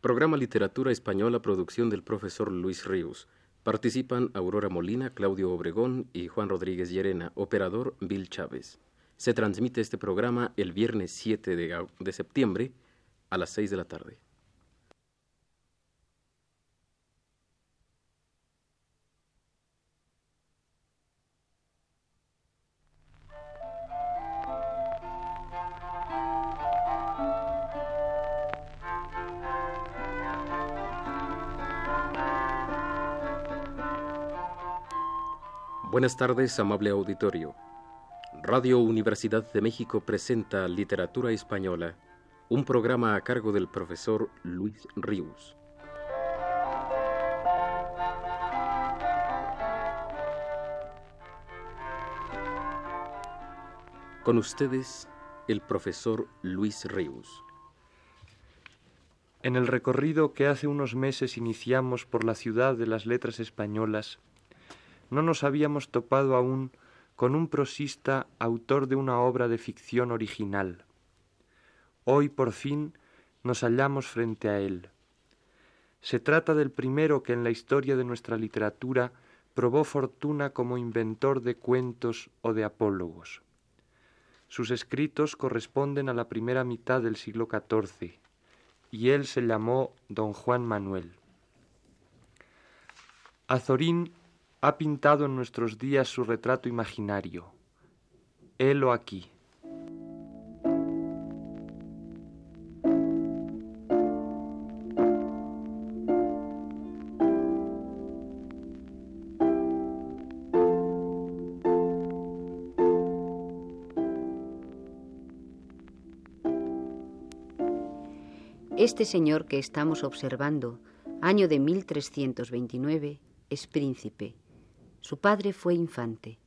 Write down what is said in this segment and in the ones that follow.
Programa Literatura Española, producción del profesor Luis Ríos. Participan Aurora Molina, Claudio Obregón y Juan Rodríguez Llerena, operador Bill Chávez. Se transmite este programa el viernes 7 de, de septiembre a las 6 de la tarde. Buenas tardes, amable auditorio. Radio Universidad de México presenta Literatura Española, un programa a cargo del profesor Luis Ríos. Con ustedes, el profesor Luis Ríos. En el recorrido que hace unos meses iniciamos por la ciudad de las letras españolas, no nos habíamos topado aún con un prosista autor de una obra de ficción original. Hoy por fin nos hallamos frente a él. Se trata del primero que en la historia de nuestra literatura probó fortuna como inventor de cuentos o de apólogos. Sus escritos corresponden a la primera mitad del siglo XIV, y él se llamó don Juan Manuel. Azorín ha pintado en nuestros días su retrato imaginario. Helo aquí. Este señor que estamos observando, año de 1329, es príncipe su padre fue infante.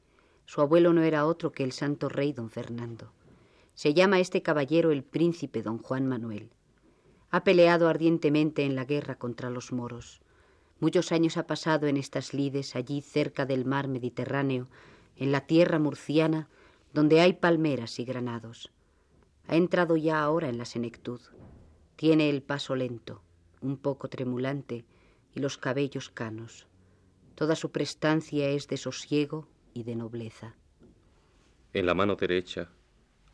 Su abuelo no era otro que el santo rey don Fernando. Se llama este caballero el príncipe don Juan Manuel. Ha peleado ardientemente en la guerra contra los moros. Muchos años ha pasado en estas lides, allí cerca del mar Mediterráneo, en la tierra murciana, donde hay palmeras y granados. Ha entrado ya ahora en la senectud. Tiene el paso lento, un poco tremulante, y los cabellos canos. Toda su prestancia es de sosiego y de nobleza. En la mano derecha,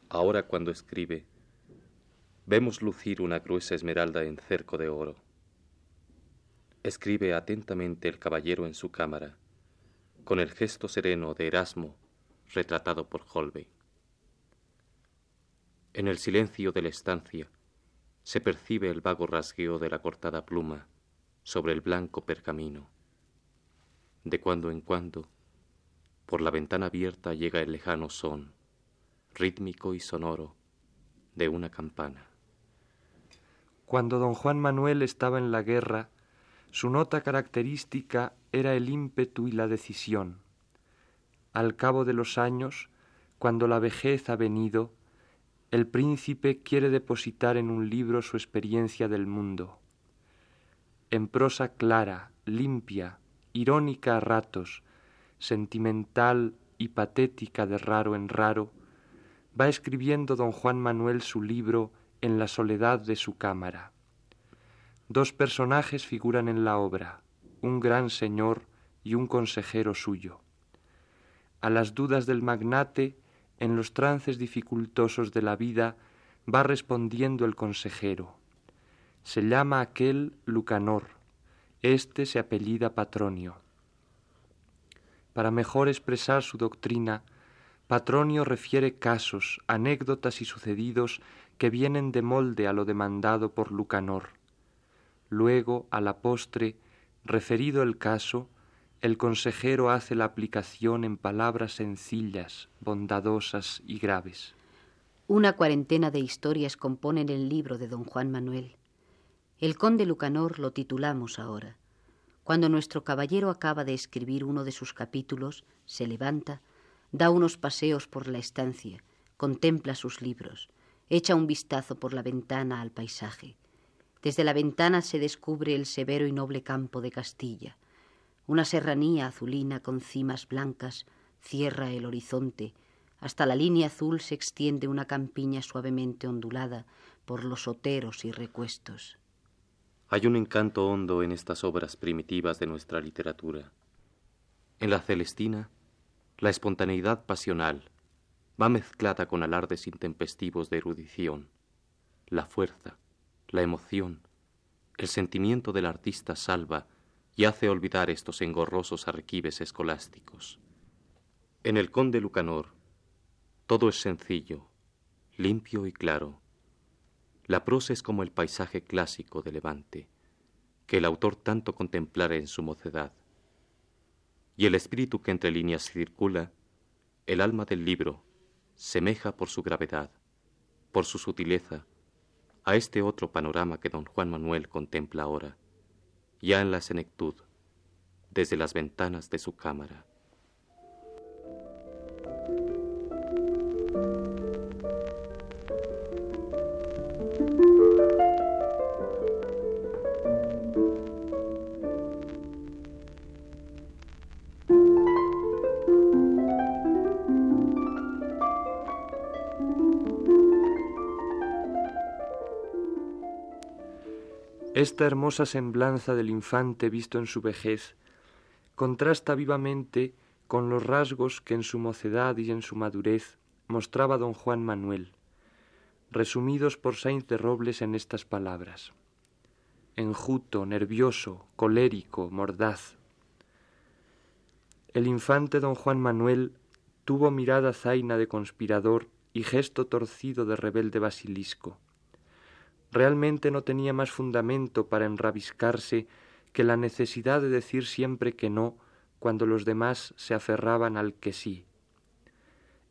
ahora cuando escribe, vemos lucir una gruesa esmeralda en cerco de oro. Escribe atentamente el caballero en su cámara, con el gesto sereno de Erasmo retratado por Holbein. En el silencio de la estancia se percibe el vago rasgueo de la cortada pluma sobre el blanco pergamino de cuando en cuando, por la ventana abierta llega el lejano son, rítmico y sonoro, de una campana. Cuando don Juan Manuel estaba en la guerra, su nota característica era el ímpetu y la decisión. Al cabo de los años, cuando la vejez ha venido, el príncipe quiere depositar en un libro su experiencia del mundo. En prosa clara, limpia, irónica a ratos, sentimental y patética de raro en raro, va escribiendo don Juan Manuel su libro en la soledad de su cámara. Dos personajes figuran en la obra, un gran señor y un consejero suyo. A las dudas del magnate, en los trances dificultosos de la vida, va respondiendo el consejero. Se llama aquel Lucanor, este se apellida Patronio. Para mejor expresar su doctrina, Patronio refiere casos, anécdotas y sucedidos que vienen de molde a lo demandado por Lucanor. Luego, a la postre, referido el caso, el consejero hace la aplicación en palabras sencillas, bondadosas y graves. Una cuarentena de historias componen el libro de don Juan Manuel. El conde Lucanor lo titulamos ahora. Cuando nuestro caballero acaba de escribir uno de sus capítulos, se levanta, da unos paseos por la estancia, contempla sus libros, echa un vistazo por la ventana al paisaje. Desde la ventana se descubre el severo y noble campo de Castilla. Una serranía azulina con cimas blancas cierra el horizonte. Hasta la línea azul se extiende una campiña suavemente ondulada por los oteros y recuestos. Hay un encanto hondo en estas obras primitivas de nuestra literatura. En la Celestina, la espontaneidad pasional va mezclada con alardes intempestivos de erudición. La fuerza, la emoción, el sentimiento del artista salva y hace olvidar estos engorrosos arquivos escolásticos. En el conde Lucanor, todo es sencillo, limpio y claro la prosa es como el paisaje clásico de Levante, que el autor tanto contemplara en su mocedad. Y el espíritu que entre líneas circula, el alma del libro, semeja por su gravedad, por su sutileza, a este otro panorama que don Juan Manuel contempla ahora, ya en la senectud, desde las ventanas de su cámara. Esta hermosa semblanza del infante visto en su vejez contrasta vivamente con los rasgos que en su mocedad y en su madurez mostraba don Juan Manuel, resumidos por Sainz de Robles en estas palabras. Enjuto, nervioso, colérico, mordaz. El infante don Juan Manuel tuvo mirada zaina de conspirador y gesto torcido de rebelde basilisco realmente no tenía más fundamento para enrabiscarse que la necesidad de decir siempre que no cuando los demás se aferraban al que sí.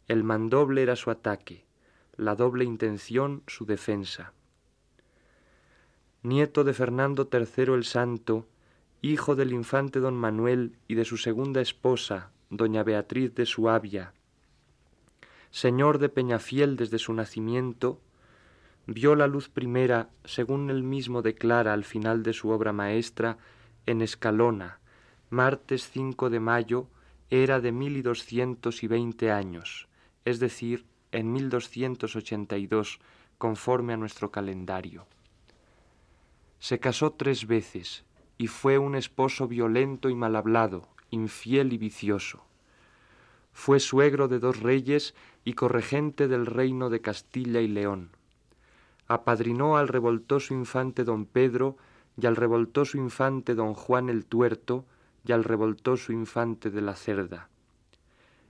El mandoble era su ataque, la doble intención su defensa. Nieto de Fernando III el Santo, hijo del infante don Manuel y de su segunda esposa, doña Beatriz de Suabia, señor de Peñafiel desde su nacimiento, vio la luz primera, según él mismo declara al final de su obra maestra, en Escalona, martes 5 de mayo, era de mil y doscientos y veinte años, es decir, en mil doscientos ochenta y dos, conforme a nuestro calendario. Se casó tres veces y fue un esposo violento y mal hablado, infiel y vicioso. Fue suegro de dos reyes y corregente del reino de Castilla y León apadrinó al revoltoso infante don Pedro y al revoltoso infante don Juan el Tuerto y al revoltoso infante de la Cerda.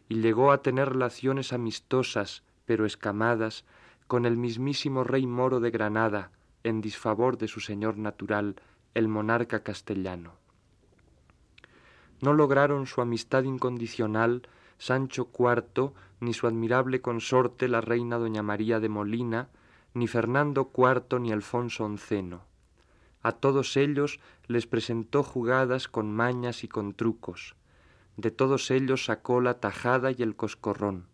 Y llegó a tener relaciones amistosas, pero escamadas, con el mismísimo rey moro de Granada, en disfavor de su señor natural, el monarca castellano. No lograron su amistad incondicional Sancho IV ni su admirable consorte la reina doña María de Molina, ni Fernando IV ni Alfonso XI. A todos ellos les presentó jugadas con mañas y con trucos. De todos ellos sacó la tajada y el coscorrón.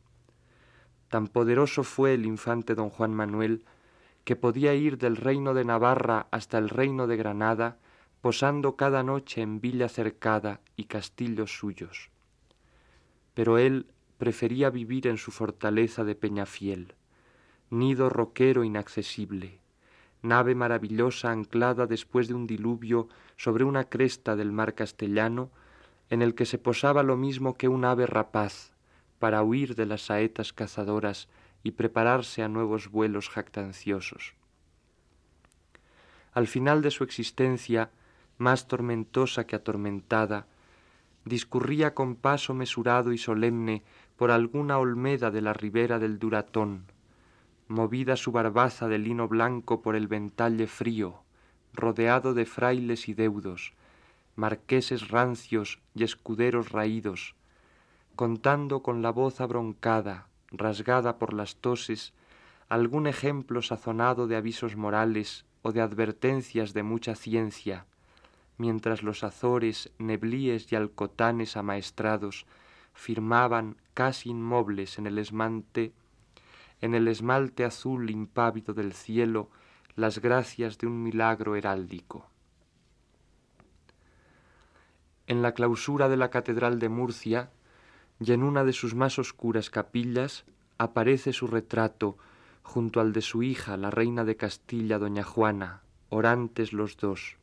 Tan poderoso fue el infante don Juan Manuel que podía ir del reino de Navarra hasta el reino de Granada, posando cada noche en villa cercada y castillos suyos. Pero él prefería vivir en su fortaleza de Peñafiel nido roquero inaccesible, nave maravillosa anclada después de un diluvio sobre una cresta del mar castellano, en el que se posaba lo mismo que un ave rapaz, para huir de las saetas cazadoras y prepararse a nuevos vuelos jactanciosos. Al final de su existencia, más tormentosa que atormentada, discurría con paso mesurado y solemne por alguna olmeda de la ribera del Duratón, movida su barbaza de lino blanco por el ventalle frío, rodeado de frailes y deudos, marqueses rancios y escuderos raídos, contando con la voz abroncada, rasgada por las toses, algún ejemplo sazonado de avisos morales o de advertencias de mucha ciencia, mientras los azores, neblíes y alcotanes amaestrados firmaban casi inmobles en el esmante en el esmalte azul impávido del cielo las gracias de un milagro heráldico. En la clausura de la Catedral de Murcia, y en una de sus más oscuras capillas, aparece su retrato junto al de su hija, la reina de Castilla, doña Juana, orantes los dos.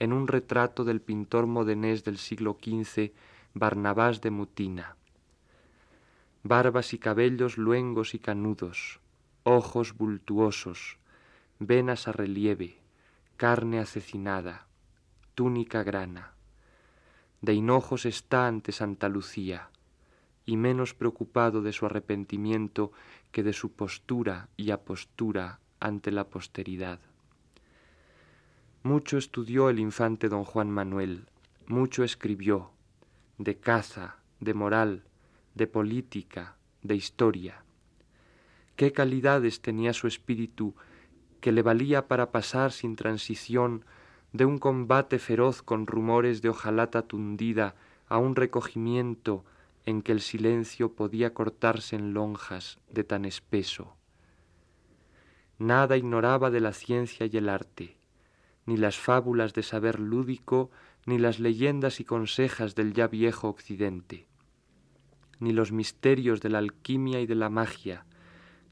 en un retrato del pintor modenés del siglo XV, Barnabás de Mutina. Barbas y cabellos luengos y canudos, ojos bultuosos, venas a relieve, carne acecinada, túnica grana. De hinojos está ante Santa Lucía, y menos preocupado de su arrepentimiento que de su postura y apostura ante la posteridad. Mucho estudió el infante don Juan Manuel, mucho escribió, de caza, de moral, de política, de historia. Qué calidades tenía su espíritu que le valía para pasar sin transición de un combate feroz con rumores de hojalata tundida a un recogimiento en que el silencio podía cortarse en lonjas de tan espeso. Nada ignoraba de la ciencia y el arte, ni las fábulas de saber lúdico, ni las leyendas y consejas del ya viejo occidente, ni los misterios de la alquimia y de la magia,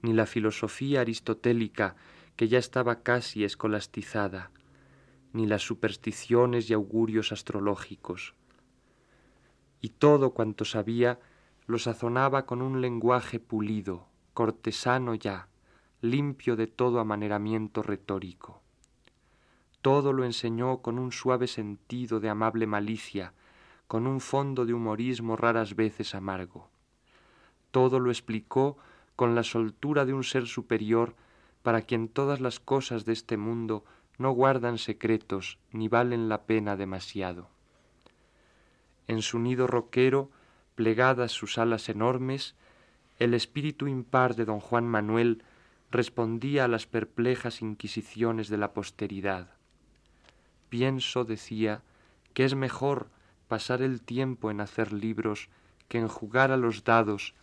ni la filosofía aristotélica que ya estaba casi escolastizada, ni las supersticiones y augurios astrológicos y todo cuanto sabía lo sazonaba con un lenguaje pulido, cortesano ya, limpio de todo amaneramiento retórico. Todo lo enseñó con un suave sentido de amable malicia, con un fondo de humorismo raras veces amargo. Todo lo explicó con la soltura de un ser superior para quien todas las cosas de este mundo no guardan secretos ni valen la pena demasiado en su nido roquero, plegadas sus alas enormes, el espíritu impar de don Juan Manuel respondía a las perplejas inquisiciones de la posteridad. Pienso, decía, que es mejor pasar el tiempo en hacer libros que en jugar a los dados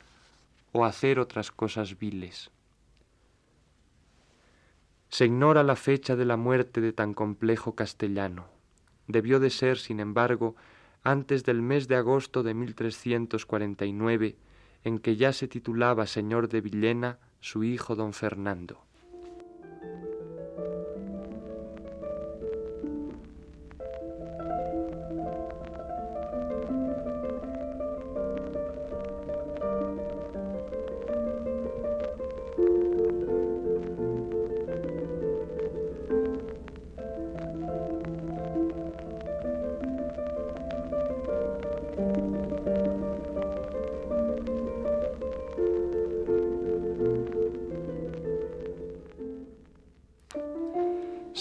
o hacer otras cosas viles. Se ignora la fecha de la muerte de tan complejo castellano. Debió de ser, sin embargo, antes del mes de agosto de 1349, en que ya se titulaba señor de Villena su hijo don Fernando.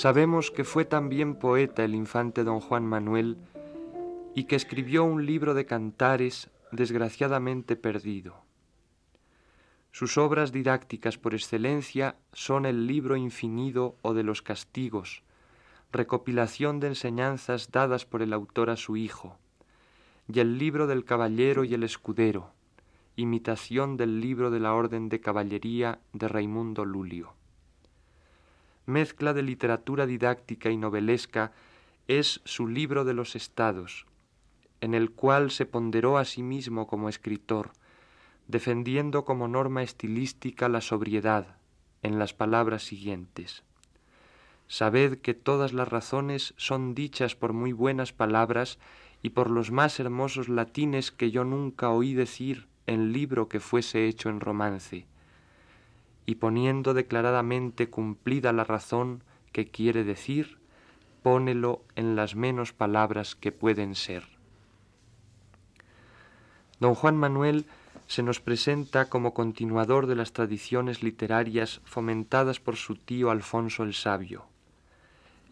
Sabemos que fue también poeta el infante don Juan Manuel y que escribió un libro de cantares desgraciadamente perdido. Sus obras didácticas por excelencia son el libro infinido o de los castigos, recopilación de enseñanzas dadas por el autor a su hijo, y el libro del caballero y el escudero, imitación del libro de la Orden de Caballería de Raimundo Lulio mezcla de literatura didáctica y novelesca, es su libro de los estados, en el cual se ponderó a sí mismo como escritor, defendiendo como norma estilística la sobriedad, en las palabras siguientes. Sabed que todas las razones son dichas por muy buenas palabras y por los más hermosos latines que yo nunca oí decir en libro que fuese hecho en romance, y poniendo declaradamente cumplida la razón que quiere decir, pónelo en las menos palabras que pueden ser. Don Juan Manuel se nos presenta como continuador de las tradiciones literarias fomentadas por su tío Alfonso el Sabio.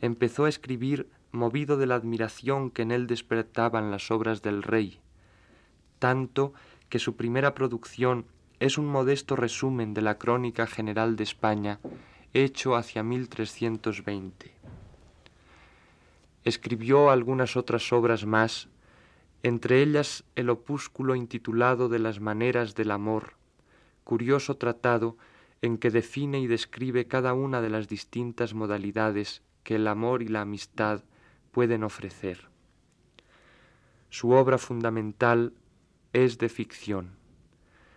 Empezó a escribir movido de la admiración que en él despertaban las obras del rey, tanto que su primera producción es un modesto resumen de la Crónica General de España hecho hacia 1320. Escribió algunas otras obras más, entre ellas el opúsculo intitulado De las maneras del amor, curioso tratado en que define y describe cada una de las distintas modalidades que el amor y la amistad pueden ofrecer. Su obra fundamental es de ficción.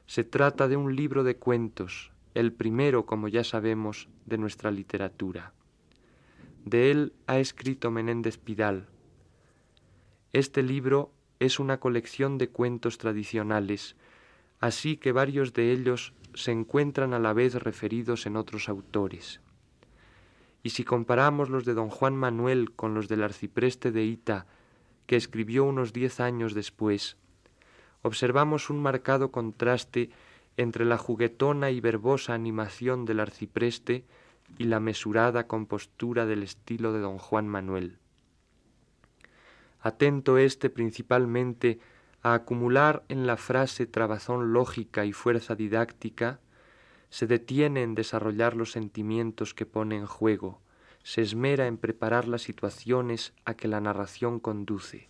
Se trata de un libro de cuentos, el primero, como ya sabemos, de nuestra literatura. De él ha escrito Menéndez Pidal. Este libro es una colección de cuentos tradicionales, así que varios de ellos se encuentran a la vez referidos en otros autores. Y si comparamos los de don Juan Manuel con los del arcipreste de Ita, que escribió unos diez años después, observamos un marcado contraste entre la juguetona y verbosa animación del arcipreste y la mesurada compostura del estilo de don Juan Manuel. Atento éste principalmente a acumular en la frase trabazón lógica y fuerza didáctica, se detiene en desarrollar los sentimientos que pone en juego, se esmera en preparar las situaciones a que la narración conduce,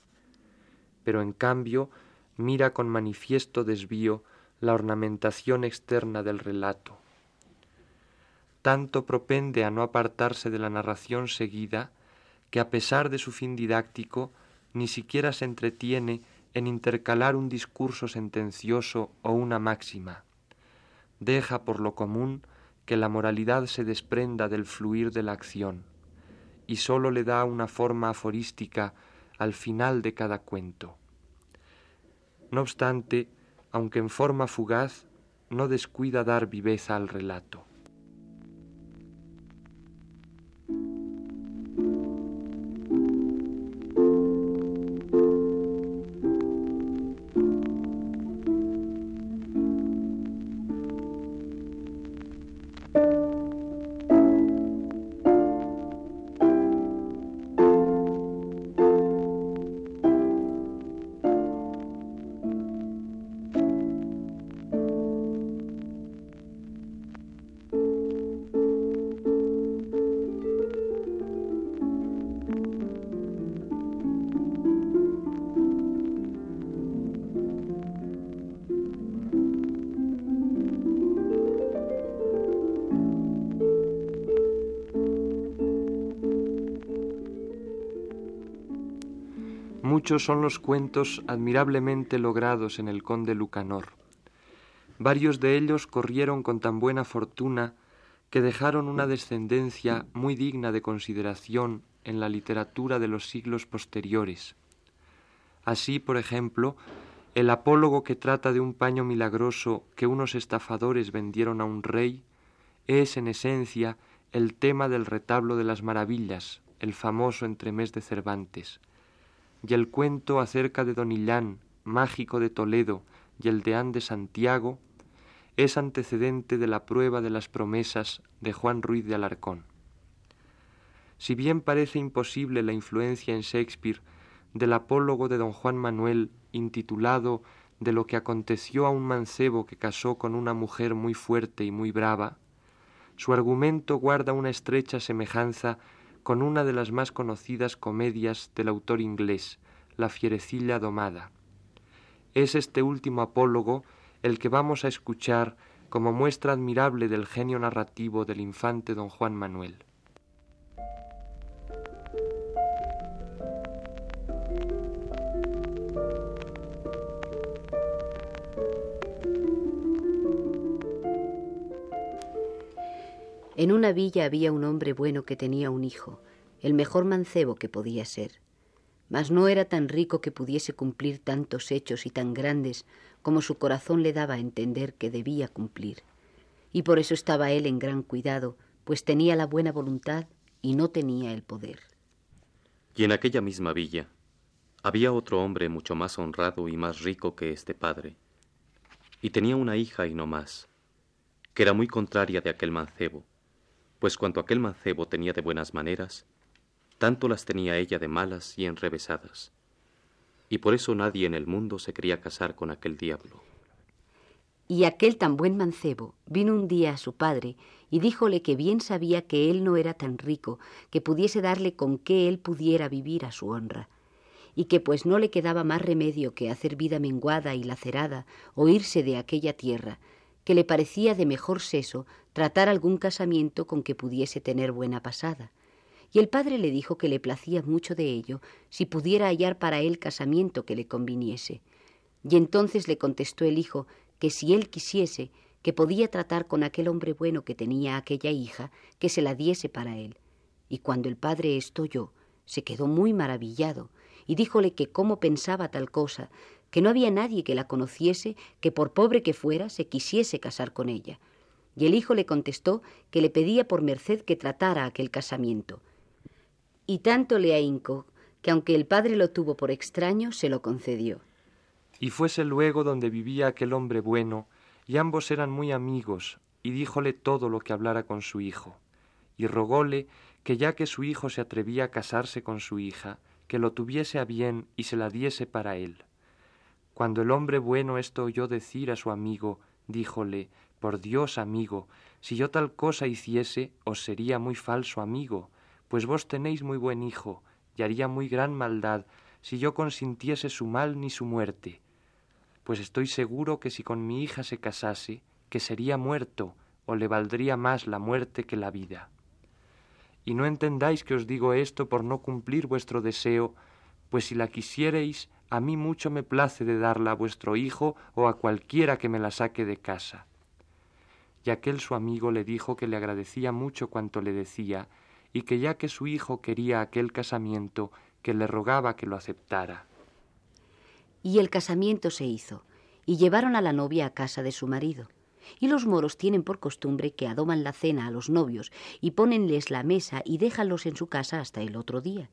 pero en cambio mira con manifiesto desvío la ornamentación externa del relato. Tanto propende a no apartarse de la narración seguida, que a pesar de su fin didáctico, ni siquiera se entretiene en intercalar un discurso sentencioso o una máxima. Deja por lo común que la moralidad se desprenda del fluir de la acción, y sólo le da una forma aforística al final de cada cuento. No obstante, aunque en forma fugaz, no descuida dar viveza al relato. Son los cuentos admirablemente logrados en el conde Lucanor. Varios de ellos corrieron con tan buena fortuna que dejaron una descendencia muy digna de consideración en la literatura de los siglos posteriores. Así, por ejemplo, el apólogo que trata de un paño milagroso que unos estafadores vendieron a un rey es en esencia el tema del retablo de las maravillas, el famoso entremés de Cervantes y el cuento acerca de Don Illán, mágico de Toledo, y el deán de Santiago, es antecedente de la prueba de las promesas de Juan Ruiz de Alarcón. Si bien parece imposible la influencia en Shakespeare del apólogo de don Juan Manuel intitulado de lo que aconteció a un mancebo que casó con una mujer muy fuerte y muy brava, su argumento guarda una estrecha semejanza con una de las más conocidas comedias del autor inglés, La fierecilla domada. Es este último apólogo el que vamos a escuchar como muestra admirable del genio narrativo del infante don Juan Manuel. En una villa había un hombre bueno que tenía un hijo, el mejor mancebo que podía ser. Mas no era tan rico que pudiese cumplir tantos hechos y tan grandes como su corazón le daba a entender que debía cumplir. Y por eso estaba él en gran cuidado, pues tenía la buena voluntad y no tenía el poder. Y en aquella misma villa había otro hombre mucho más honrado y más rico que este padre, y tenía una hija y no más, que era muy contraria de aquel mancebo, pues cuanto aquel mancebo tenía de buenas maneras, tanto las tenía ella de malas y enrevesadas. Y por eso nadie en el mundo se quería casar con aquel diablo. Y aquel tan buen mancebo vino un día a su padre y díjole que bien sabía que él no era tan rico que pudiese darle con que él pudiera vivir a su honra, y que pues no le quedaba más remedio que hacer vida menguada y lacerada o irse de aquella tierra, que le parecía de mejor seso tratar algún casamiento con que pudiese tener buena pasada. Y el padre le dijo que le placía mucho de ello si pudiera hallar para él casamiento que le conviniese. Y entonces le contestó el hijo que si él quisiese, que podía tratar con aquel hombre bueno que tenía aquella hija, que se la diese para él, Y cuando el padre esto oyó, se quedó muy maravillado, y díjole que cómo pensaba tal cosa, que no había nadie que la conociese que por pobre que fuera se quisiese casar con ella. Y el hijo le contestó que le pedía por merced que tratara aquel casamiento. Y tanto le ahincó que aunque el padre lo tuvo por extraño, se lo concedió. Y fuese luego donde vivía aquel hombre bueno, y ambos eran muy amigos, y díjole todo lo que hablara con su hijo, y rogóle que ya que su hijo se atrevía a casarse con su hija, que lo tuviese a bien y se la diese para él. Cuando el hombre bueno esto oyó decir a su amigo, díjole, por Dios, amigo, si yo tal cosa hiciese, os sería muy falso amigo, pues vos tenéis muy buen hijo, y haría muy gran maldad si yo consintiese su mal ni su muerte. Pues estoy seguro que si con mi hija se casase, que sería muerto, o le valdría más la muerte que la vida. Y no entendáis que os digo esto por no cumplir vuestro deseo, pues si la quisiereis, a mí mucho me place de darla a vuestro hijo o a cualquiera que me la saque de casa. Y aquel su amigo le dijo que le agradecía mucho cuanto le decía, y que ya que su hijo quería aquel casamiento, que le rogaba que lo aceptara. Y el casamiento se hizo, y llevaron a la novia a casa de su marido. Y los moros tienen por costumbre que adoman la cena a los novios y pónenles la mesa y déjanlos en su casa hasta el otro día.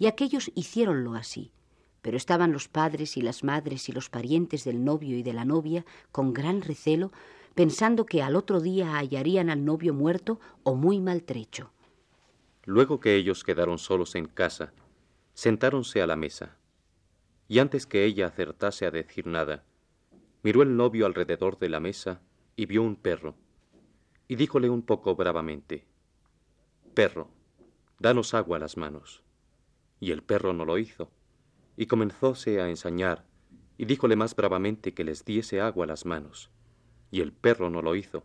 Y aquellos hicieronlo así. Pero estaban los padres y las madres y los parientes del novio y de la novia con gran recelo, pensando que al otro día hallarían al novio muerto o muy maltrecho. Luego que ellos quedaron solos en casa, sentáronse a la mesa. Y antes que ella acertase a decir nada, miró el novio alrededor de la mesa y vio un perro. Y díjole un poco bravamente, Perro, danos agua a las manos. Y el perro no lo hizo, y comenzóse a ensañar, y díjole más bravamente que les diese agua a las manos. Y el perro no lo hizo.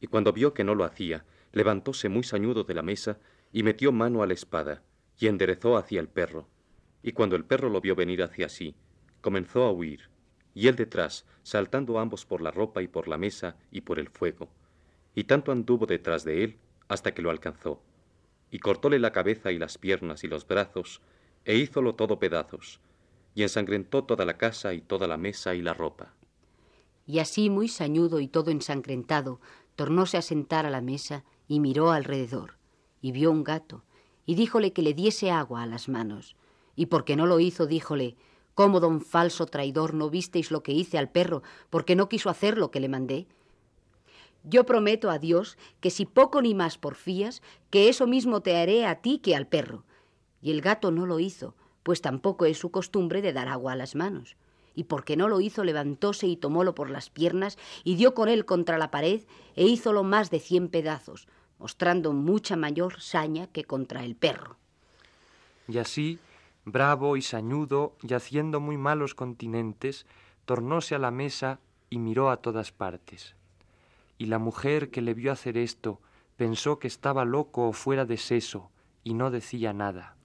Y cuando vio que no lo hacía, levantóse muy sañudo de la mesa y metió mano a la espada, y enderezó hacia el perro. Y cuando el perro lo vio venir hacia sí, comenzó a huir, y él detrás, saltando ambos por la ropa y por la mesa y por el fuego. Y tanto anduvo detrás de él hasta que lo alcanzó. Y cortóle la cabeza y las piernas y los brazos, e hízolo todo pedazos, y ensangrentó toda la casa y toda la mesa y la ropa. Y así, muy sañudo y todo ensangrentado, tornóse a sentar a la mesa y miró alrededor y vio un gato, y díjole que le diese agua a las manos. Y porque no lo hizo, díjole, ¿Cómo, don falso traidor, no visteis lo que hice al perro, porque no quiso hacer lo que le mandé? Yo prometo a Dios que si poco ni más porfías, que eso mismo te haré a ti que al perro. Y el gato no lo hizo, pues tampoco es su costumbre de dar agua a las manos. Y porque no lo hizo, levantóse y tomólo por las piernas y dio con él contra la pared e hízolo más de cien pedazos, mostrando mucha mayor saña que contra el perro. Y así, bravo y sañudo, y haciendo muy malos continentes, tornóse a la mesa y miró a todas partes. Y la mujer que le vio hacer esto pensó que estaba loco o fuera de seso, y no decía nada.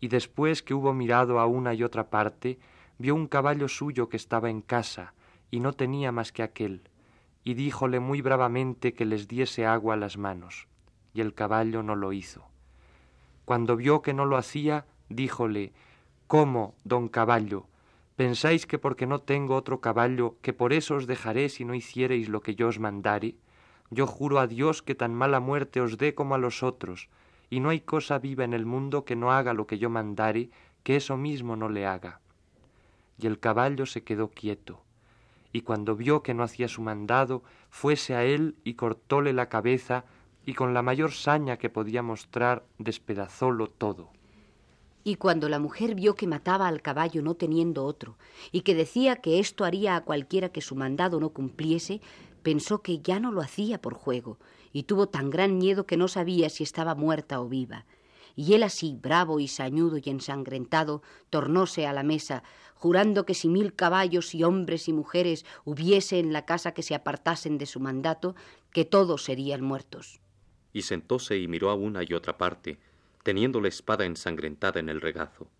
Y después que hubo mirado a una y otra parte, vio un caballo suyo que estaba en casa, y no tenía más que aquel, y díjole muy bravamente que les diese agua a las manos, y el caballo no lo hizo. Cuando vio que no lo hacía, díjole ¿Cómo, don caballo? ¿Pensáis que porque no tengo otro caballo, que por eso os dejaré si no hiciereis lo que yo os mandare? Yo juro a Dios que tan mala muerte os dé como a los otros, y no hay cosa viva en el mundo que no haga lo que yo mandare, que eso mismo no le haga. Y el caballo se quedó quieto, y cuando vio que no hacía su mandado, fuese a él y cortóle la cabeza, y con la mayor saña que podía mostrar despedazólo todo. Y cuando la mujer vio que mataba al caballo no teniendo otro, y que decía que esto haría a cualquiera que su mandado no cumpliese, pensó que ya no lo hacía por juego, y tuvo tan gran miedo que no sabía si estaba muerta o viva. Y él así, bravo y sañudo y ensangrentado, tornóse a la mesa, jurando que si mil caballos y hombres y mujeres hubiese en la casa que se apartasen de su mandato, que todos serían muertos. Y sentóse y miró a una y otra parte, teniendo la espada ensangrentada en el regazo.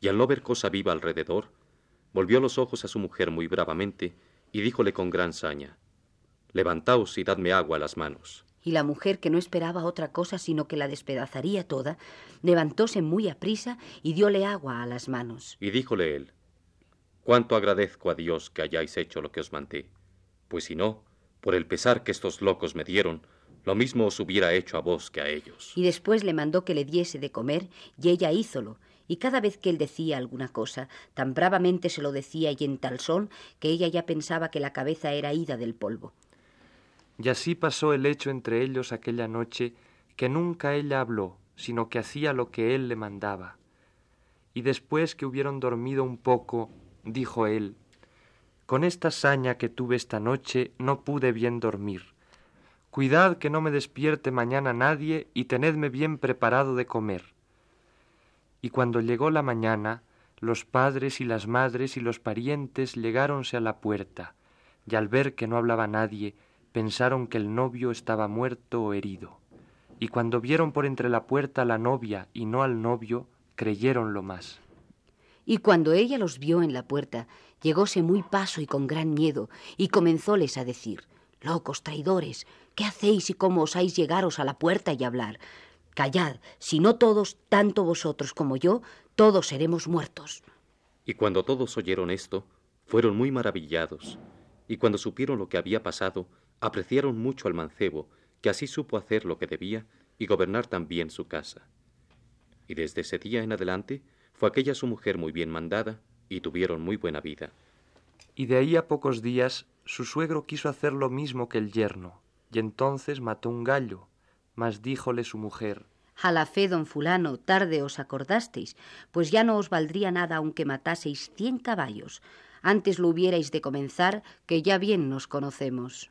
Y al no ver cosa viva alrededor, volvió los ojos a su mujer muy bravamente y díjole con gran saña, Levantaos y dadme agua a las manos y la mujer, que no esperaba otra cosa sino que la despedazaría toda, levantóse muy aprisa y diole agua a las manos. Y díjole él, Cuánto agradezco a Dios que hayáis hecho lo que os mandé, pues si no, por el pesar que estos locos me dieron, lo mismo os hubiera hecho a vos que a ellos. Y después le mandó que le diese de comer, y ella hízolo, y cada vez que él decía alguna cosa, tan bravamente se lo decía y en tal son que ella ya pensaba que la cabeza era ida del polvo. Y así pasó el hecho entre ellos aquella noche, que nunca ella habló, sino que hacía lo que él le mandaba. Y después que hubieron dormido un poco, dijo él, Con esta saña que tuve esta noche no pude bien dormir. Cuidad que no me despierte mañana nadie y tenedme bien preparado de comer. Y cuando llegó la mañana, los padres y las madres y los parientes llegáronse a la puerta, y al ver que no hablaba nadie, pensaron que el novio estaba muerto o herido. Y cuando vieron por entre la puerta a la novia y no al novio, creyeron lo más. Y cuando ella los vio en la puerta, llegóse muy paso y con gran miedo, y comenzóles a decir, Locos traidores, ¿qué hacéis y cómo osáis llegaros a la puerta y hablar? Callad, si no todos, tanto vosotros como yo, todos seremos muertos. Y cuando todos oyeron esto, fueron muy maravillados, y cuando supieron lo que había pasado, apreciaron mucho al mancebo, que así supo hacer lo que debía y gobernar también su casa. Y desde ese día en adelante fue aquella su mujer muy bien mandada y tuvieron muy buena vida. Y de ahí a pocos días su suegro quiso hacer lo mismo que el yerno, y entonces mató un gallo, mas díjole su mujer A la fe, don fulano, tarde os acordasteis, pues ya no os valdría nada aunque mataseis cien caballos. Antes lo hubierais de comenzar, que ya bien nos conocemos.